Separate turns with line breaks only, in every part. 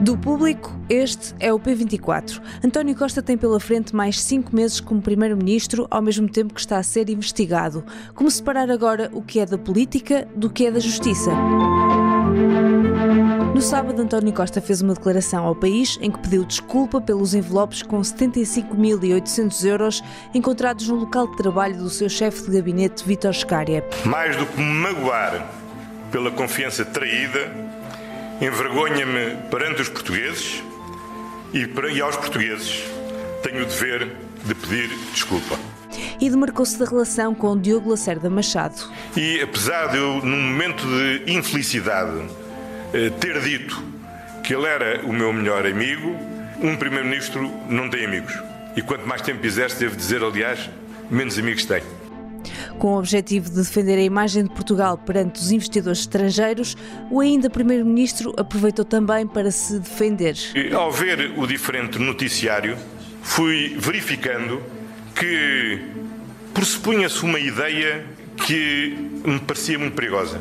Do público, este é o P24. António Costa tem pela frente mais cinco meses como Primeiro-Ministro, ao mesmo tempo que está a ser investigado. Como separar agora o que é da política do que é da justiça? No sábado, António Costa fez uma declaração ao país em que pediu desculpa pelos envelopes com 75.800 euros encontrados no local de trabalho do seu chefe de gabinete, Vítor Scária.
Mais do que me magoar pela confiança traída, envergonha-me perante os portugueses e, para, e aos portugueses tenho o dever de pedir desculpa.
E demarcou-se da relação com Diogo Lacerda Machado.
E apesar de eu, num momento de infelicidade, eh, ter dito que ele era o meu melhor amigo, um Primeiro-Ministro não tem amigos. E quanto mais tempo exerce, devo dizer, aliás, menos amigos tem.
Com o objetivo de defender a imagem de Portugal perante os investidores estrangeiros, o ainda Primeiro-Ministro aproveitou também para se defender.
Ao ver o diferente noticiário, fui verificando que pressupunha-se uma ideia que me parecia muito perigosa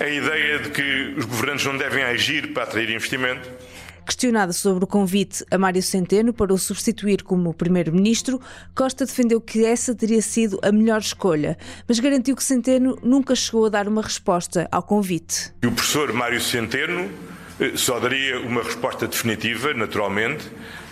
a ideia de que os governantes não devem agir para atrair investimento.
Questionado sobre o convite a Mário Centeno para o substituir como Primeiro-Ministro, Costa defendeu que essa teria sido a melhor escolha, mas garantiu que Centeno nunca chegou a dar uma resposta ao convite.
O professor Mário Centeno eh, só daria uma resposta definitiva, naturalmente,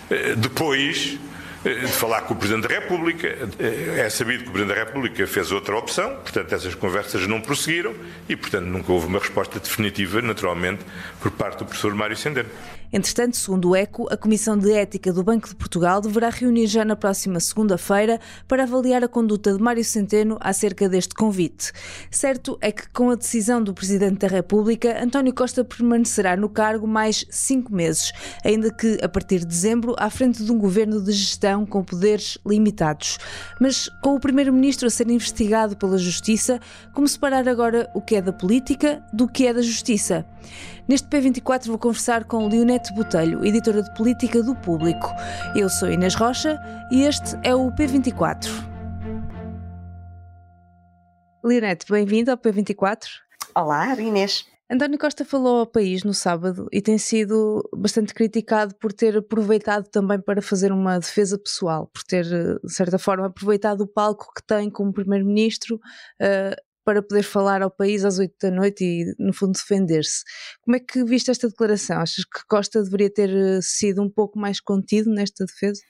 eh, depois eh, de falar com o Presidente da República. É sabido que o Presidente da República fez outra opção, portanto, essas conversas não prosseguiram e, portanto, nunca houve uma resposta definitiva, naturalmente, por parte do professor Mário Sendero.
Entretanto, segundo o ECO, a Comissão de Ética do Banco de Portugal deverá reunir já na próxima segunda-feira para avaliar a conduta de Mário Centeno acerca deste convite. Certo é que, com a decisão do Presidente da República, António Costa permanecerá no cargo mais cinco meses, ainda que a partir de dezembro, à frente de um governo de gestão com poderes limitados. Mas com o Primeiro-Ministro a ser investigado pela Justiça, como separar agora o que é da política do que é da Justiça? Neste P24 vou conversar com Leonete Botelho, editora de política do Público. Eu sou Inês Rocha e este é o P24. Leonete, bem-vindo ao P24.
Olá, Inês.
António Costa falou ao país no sábado e tem sido bastante criticado por ter aproveitado também para fazer uma defesa pessoal, por ter, de certa forma, aproveitado o palco que tem como Primeiro-Ministro uh, para poder falar ao país às oito da noite e, no fundo, defender-se. Como é que viste esta declaração? Achas que Costa deveria ter eh, sido um pouco mais contido nesta defesa?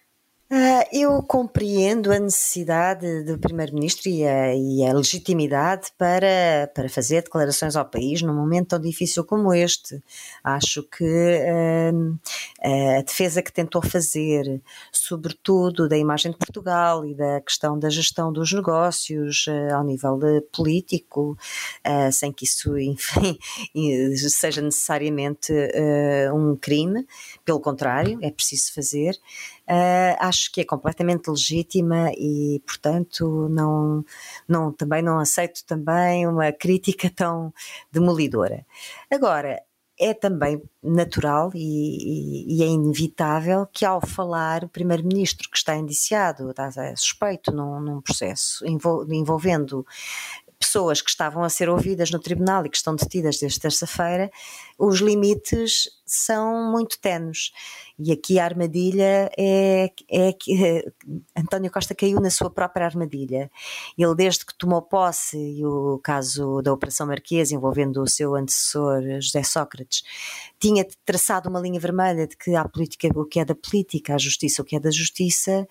Uh, eu compreendo a necessidade do Primeiro-Ministro e, e a, legitimidade para, para fazer declarações ao país num momento tão difícil como este. Acho que uh, a defesa que tentou fazer, sobretudo da imagem de Portugal e da questão da gestão dos negócios uh, ao nível político, sem que isso, enfim, seja necessariamente um crime, pelo contrário, é preciso fazer uh, acho que é completamente legítima e, portanto, não, não, também não aceito também uma crítica tão demolidora. Agora, é também natural e, e, e, é inevitável que ao falar o primeiro-ministro que está indiciado, está suspeito num, num processo envolvendo pessoas que estavam a ser ouvidas no tribunal e que estão detidas desde terça-feira, os limites são muito tenos. E aqui a armadilha é, é que é, António Costa caiu na sua própria armadilha. Ele, desde que tomou posse, e o caso da Operação Marquesa envolvendo o seu antecessor José Sócrates, tinha traçado uma linha vermelha de que há política o que é da política, a justiça o que é da justiça,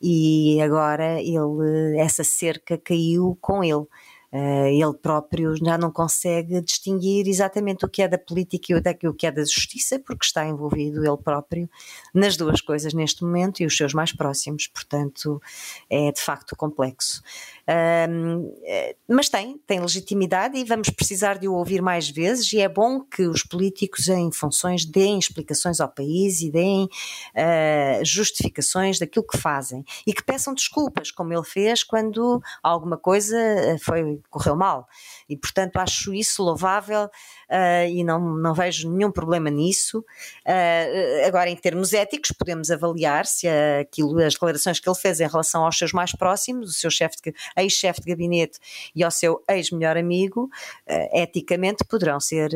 e agora ele, essa cerca caiu com ele. Uh, ele próprio já não consegue distinguir exatamente o que é da política e o que é da justiça, porque está envolvido ele próprio nas duas coisas neste momento e os seus mais próximos, portanto é de facto complexo. Uh, mas tem, tem legitimidade e vamos precisar de o ouvir mais vezes. E é bom que os políticos, em funções, deem explicações ao país e deem uh, justificações daquilo que fazem e que peçam desculpas, como ele fez quando alguma coisa foi, correu mal. E, portanto, acho isso louvável uh, e não, não vejo nenhum problema nisso. Uh, agora, em termos éticos, podemos avaliar se aquilo, as declarações que ele fez em relação aos seus mais próximos, o seu chefe ex-chefe de gabinete e ao seu ex-melhor amigo, uh, eticamente poderão ser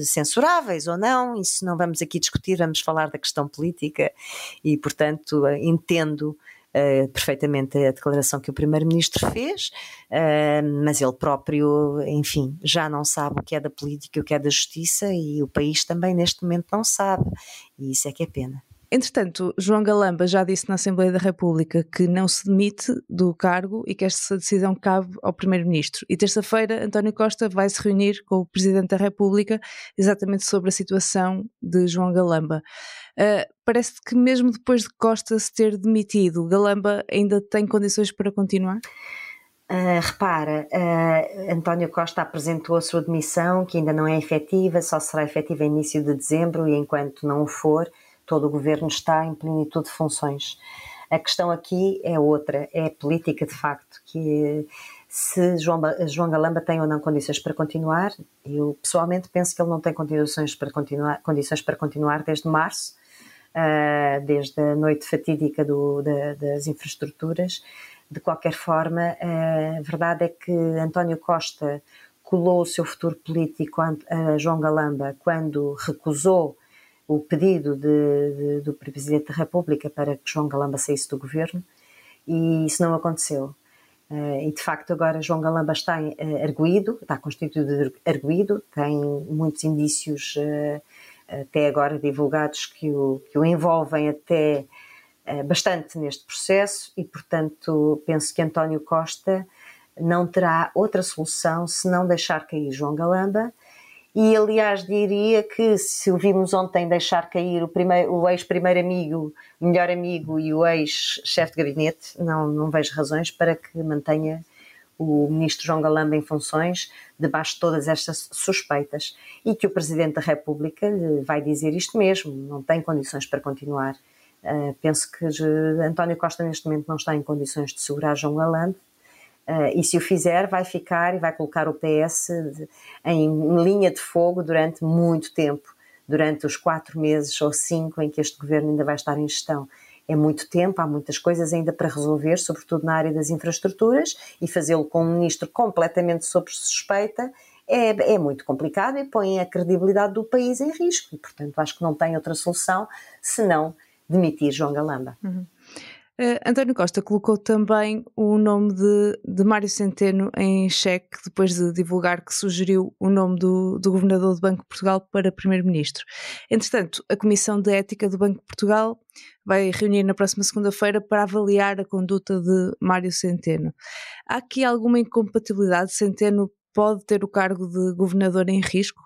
censuráveis ou não. Isso não vamos aqui discutir, vamos falar da questão política e, portanto, entendo uh, perfeitamente a declaração que o Primeiro-Ministro fez, uh, mas ele próprio, enfim, já não sabe o que é da política e o que é da justiça e o país também neste momento não sabe, e isso é que é pena.
Entretanto, João Galamba já disse na Assembleia da República que não se demite do cargo e que esta decisão cabe ao Primeiro-Ministro. E terça-feira, António Costa vai se reunir com o Presidente da República exatamente sobre a situação de João Galamba. Uh, parece que mesmo depois de Costa se ter demitido, Galamba ainda tem condições para continuar?
Uh, repara, uh, António Costa apresentou a sua demissão, que ainda não é efetiva, só será efetiva em início de dezembro, e enquanto não o for, todo o governo está em plenitude de funções. A questão aqui é outra, é política de facto, que se João, João Galamba tem ou não condições para continuar, eu pessoalmente penso que ele não tem condições para continuar, condições para continuar desde março, uh, desde a noite fatídica do, da, das infraestruturas. De qualquer forma, a verdade é que António Costa colou o seu futuro político a João Galamba quando recusou o pedido de, de, do Presidente da República para que João Galamba saísse do governo e isso não aconteceu. Uh, e de facto agora João Galamba está uh, arguído, está constituído de arguído, tem muitos indícios uh, até agora divulgados que o, que o envolvem até bastante neste processo e portanto penso que António Costa não terá outra solução se não deixar cair João Galamba e aliás diria que se o vimos ontem deixar cair o, o ex-primeiro amigo, melhor amigo e o ex-chefe de gabinete, não, não vejo razões para que mantenha o ministro João Galamba em funções debaixo de todas estas suspeitas e que o Presidente da República lhe vai dizer isto mesmo, não tem condições para continuar. Uh, penso que António Costa neste momento não está em condições de segurar João Galamba Uh, e se o fizer, vai ficar e vai colocar o PS de, em linha de fogo durante muito tempo, durante os quatro meses ou cinco em que este governo ainda vai estar em gestão. É muito tempo, há muitas coisas ainda para resolver, sobretudo na área das infraestruturas, e fazê-lo com um ministro completamente sob suspeita é, é, muito complicado e põe a credibilidade do país em risco. E, portanto, acho que não tem outra solução senão demitir João Galamba.
Uhum. Uh, António Costa colocou também o nome de, de Mário Centeno em xeque depois de divulgar que sugeriu o nome do, do governador do Banco de Portugal para primeiro-ministro. Entretanto, a Comissão de Ética do Banco de Portugal vai reunir na próxima segunda-feira para avaliar a conduta de Mário Centeno. Há aqui alguma incompatibilidade? Centeno pode ter o cargo de governador em risco?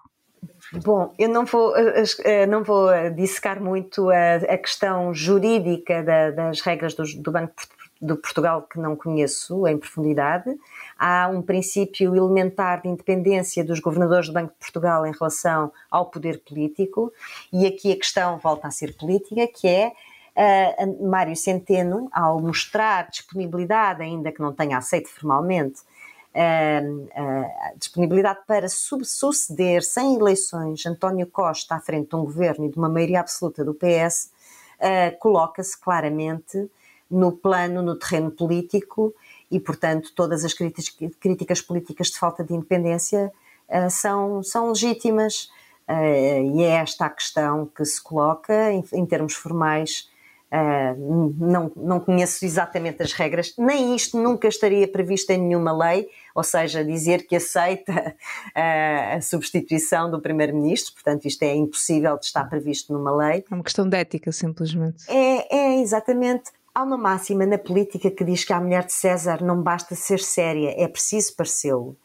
Bom, eu não vou, eh, eh, não vou dissecar muito a, a questão jurídica da, das regras do, do Banco do Portugal que não conheço em profundidade. Há um princípio elementar de independência dos governadores do Banco de Portugal em relação ao poder político, e aqui a questão volta a ser política, que é uh, Mário Centeno, ao mostrar disponibilidade, ainda que não tenha aceito formalmente, a, disponibilidade para suceder sem eleições António Costa à frente de um governo e de uma maioria absoluta do PS, uh, coloca-se claramente no plano, no terreno político e, portanto, todas as críticas, políticas de falta de independência são, são legítimas. E é esta a questão que se coloca em, em termos formais Uh, não, não conheço exatamente as regras, nem isto nunca estaria previsto em nenhuma lei, ou seja, dizer que aceita uh, a substituição do Primeiro-Ministro, portanto, isto é impossível de estar previsto numa lei.
É uma questão de ética, simplesmente.
É, é exatamente. Há uma máxima na política que diz que a mulher de César não basta ser séria, é preciso parecê-lo.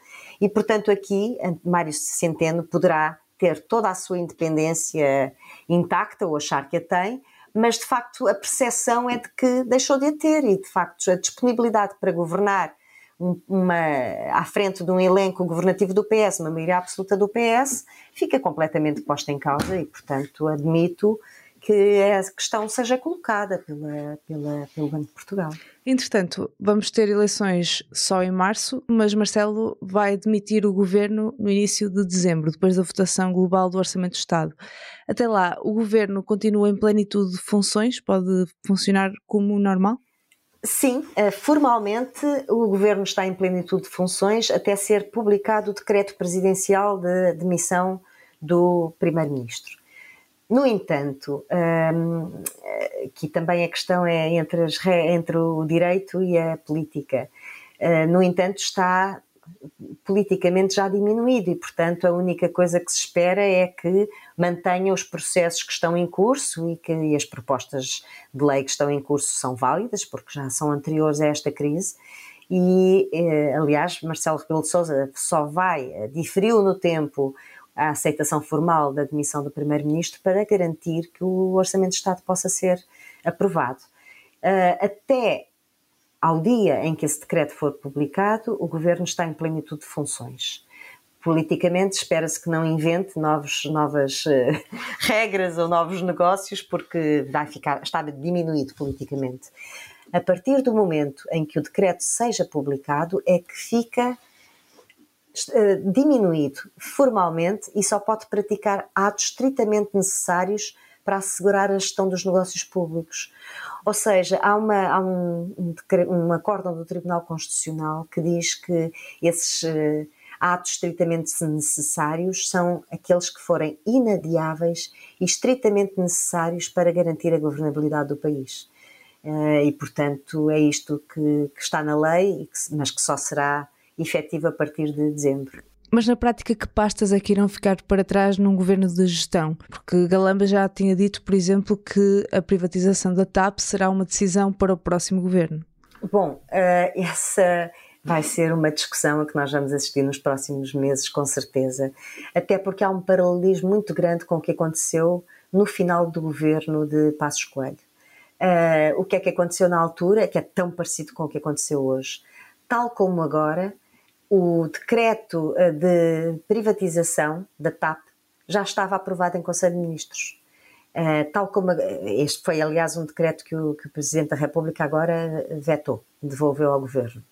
E, portanto, aqui, Mário Centeno poderá ter toda a sua independência intacta, ou achar que a tem, mas de facto a percepção é de que deixou de a ter e de facto a disponibilidade para governar uma, à frente de um elenco governativo do PS, uma maioria absoluta do PS, fica completamente posta em causa e, portanto, admito que a questão seja colocada pela, pela, pelo Banco de Portugal.
Entretanto, vamos ter eleições só em março, mas Marcelo vai demitir o governo no início de dezembro, depois da votação global do Orçamento do Estado. Até lá, o governo continua em plenitude de funções? Pode funcionar como normal?
Sim, eh, formalmente o governo está em plenitude de funções até ser publicado o decreto presidencial de demissão do primeiro-ministro. No entanto, um, aqui também a questão é entre, as, entre o direito e a política. Uh, no entanto, está politicamente já diminuído e, portanto, a única coisa que se espera é que mantenha os processos que estão em curso e que e as propostas de lei que estão em curso são válidas, porque já são anteriores a esta crise. E, eh, aliás, Marcelo Rebelo de Sousa só vai, eh, diferiu no tempo a aceitação formal da demissão do Primeiro-Ministro para garantir que o Orçamento de Estado possa ser aprovado. Uh, até ao dia em que esse decreto for publicado, o Governo está em plenitude de funções. Politicamente, espera-se que não invente novos, novas uh, regras ou novos negócios, porque vai ficar, está diminuído politicamente. A partir do momento em que o decreto seja publicado, é que fica eh, diminuído formalmente e só pode praticar atos estritamente necessários para assegurar a gestão dos negócios públicos. Ou seja, há, uma, há um, um, acórdão do Tribunal Constitucional que diz que esses uh, atos estritamente necessários são aqueles que forem inadiáveis e estritamente necessários para garantir a governabilidade do país. Uh, e, portanto, é isto que, que está na lei, mas que só será efetivo a partir de dezembro.
Mas na prática, que pastas é que irão ficar para trás num governo de gestão? Porque Galamba já tinha dito, por exemplo, que a privatização da TAP será uma decisão para o próximo governo.
Bom, uh, essa vai ser uma discussão a que nós vamos assistir nos próximos meses, com certeza. Até porque há um paralelismo muito grande com o que aconteceu no final do governo de Passos Coelho. Uh, o que é que aconteceu na altura, que é tão parecido com o que aconteceu hoje. Tal como agora, o decreto eh, de privatização da TAP já estava aprovado em Conselho de Ministros. Uh, tal como este foi, aliás, um decreto que o, que o, Presidente da República agora vetou, devolveu ao Governo.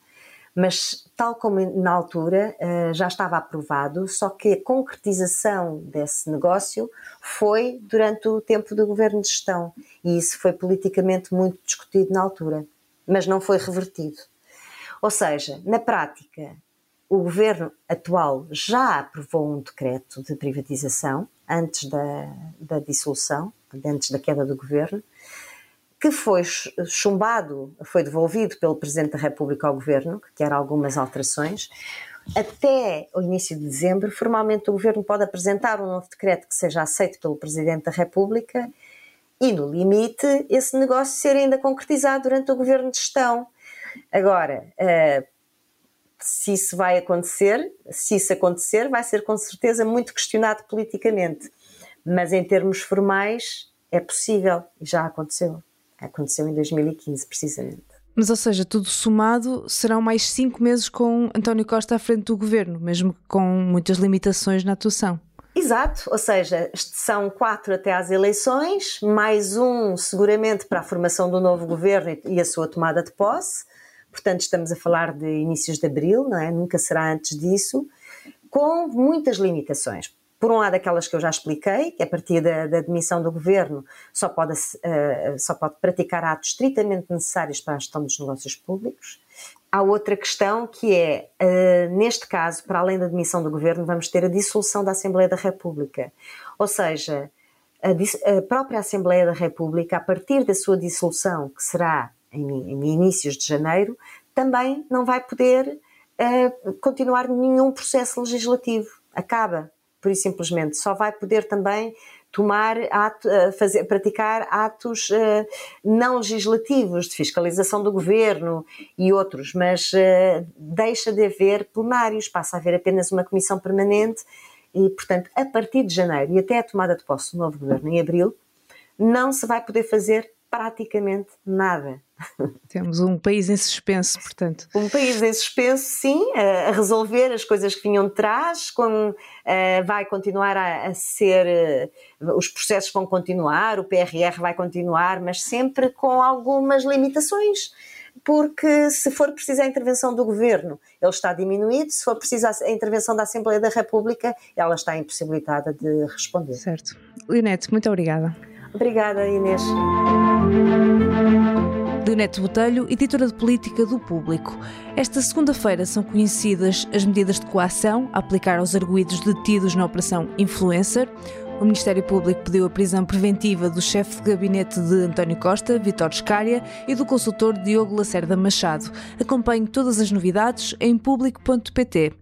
Mas, tal como na altura, uh, já estava aprovado, só que a concretização desse negócio foi durante o tempo do Governo de Gestão. E isso foi politicamente muito discutido na altura, mas não foi revertido. Ou seja, na prática, o governo atual já aprovou um decreto de privatização antes da, da dissolução, antes da queda do governo, que foi chumbado, foi devolvido pelo Presidente da República ao governo, que quer algumas alterações. Até o início de dezembro, formalmente o governo pode apresentar um novo decreto que seja aceito pelo Presidente da República e, no limite, esse negócio ser ainda concretizado durante o governo de gestão. Agora, uh, se isso vai acontecer, se isso acontecer, vai ser com certeza muito questionado politicamente. Mas em termos formais, é possível e já aconteceu. Aconteceu em 2015, precisamente.
Mas, ou seja, tudo somado, serão mais cinco meses com António Costa à frente do governo, mesmo com muitas limitações na atuação.
Exato, ou seja, são quatro até às eleições, mais um seguramente para a formação do novo governo e a sua tomada de posse, portanto estamos a falar de inícios de abril, não é? Nunca será antes disso, com muitas limitações. Por um lado, aquelas que eu já expliquei, que a partir da, da demissão do governo só pode, uh, só pode praticar atos estritamente necessários para a gestão dos negócios públicos. Há outra questão que é, uh, neste caso, para além da demissão do governo, vamos ter a dissolução da Assembleia da República. Ou seja, a, a própria Assembleia da República, a partir da sua dissolução, que será em, em inícios de janeiro, também não vai poder uh, continuar nenhum processo legislativo. Acaba, por simplesmente. Só vai poder também tomar ato, uh, fazer, praticar atos uh, não legislativos de fiscalização do governo e outros, mas deixa de haver plenários, passa a haver apenas uma comissão permanente e, portanto, a partir de janeiro e até a tomada de posse do novo governo em abril, não se vai poder fazer praticamente nada.
Temos um país em suspenso, portanto.
Um país em suspenso, sim, a resolver as coisas que vinham de trás, com, vai continuar a, a ser, os processos vão continuar, o PRR vai continuar, mas sempre com algumas limitações porque se for preciso a intervenção do governo, ele está diminuído, se for preciso a intervenção da Assembleia da República, ela está impossibilitada de responder.
Certo. Leonete, muito obrigada.
Obrigada, Inês.
Leonete Botelho, editora de política do Público. Esta segunda-feira são conhecidas as medidas de coação a aplicar aos arguídos detidos na Operação Influencer. O Ministério Público pediu a prisão preventiva do chefe de gabinete de António Costa, Vitor Scária, e do consultor Diogo Lacerda Machado. Acompanhe todas as novidades em público.pt.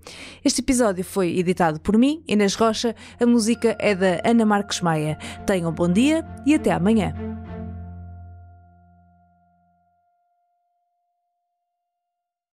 Este episódio foi editado por mim, Inês Rocha. A música é da Ana Marques Maia. Tenham bom dia e até amanhã.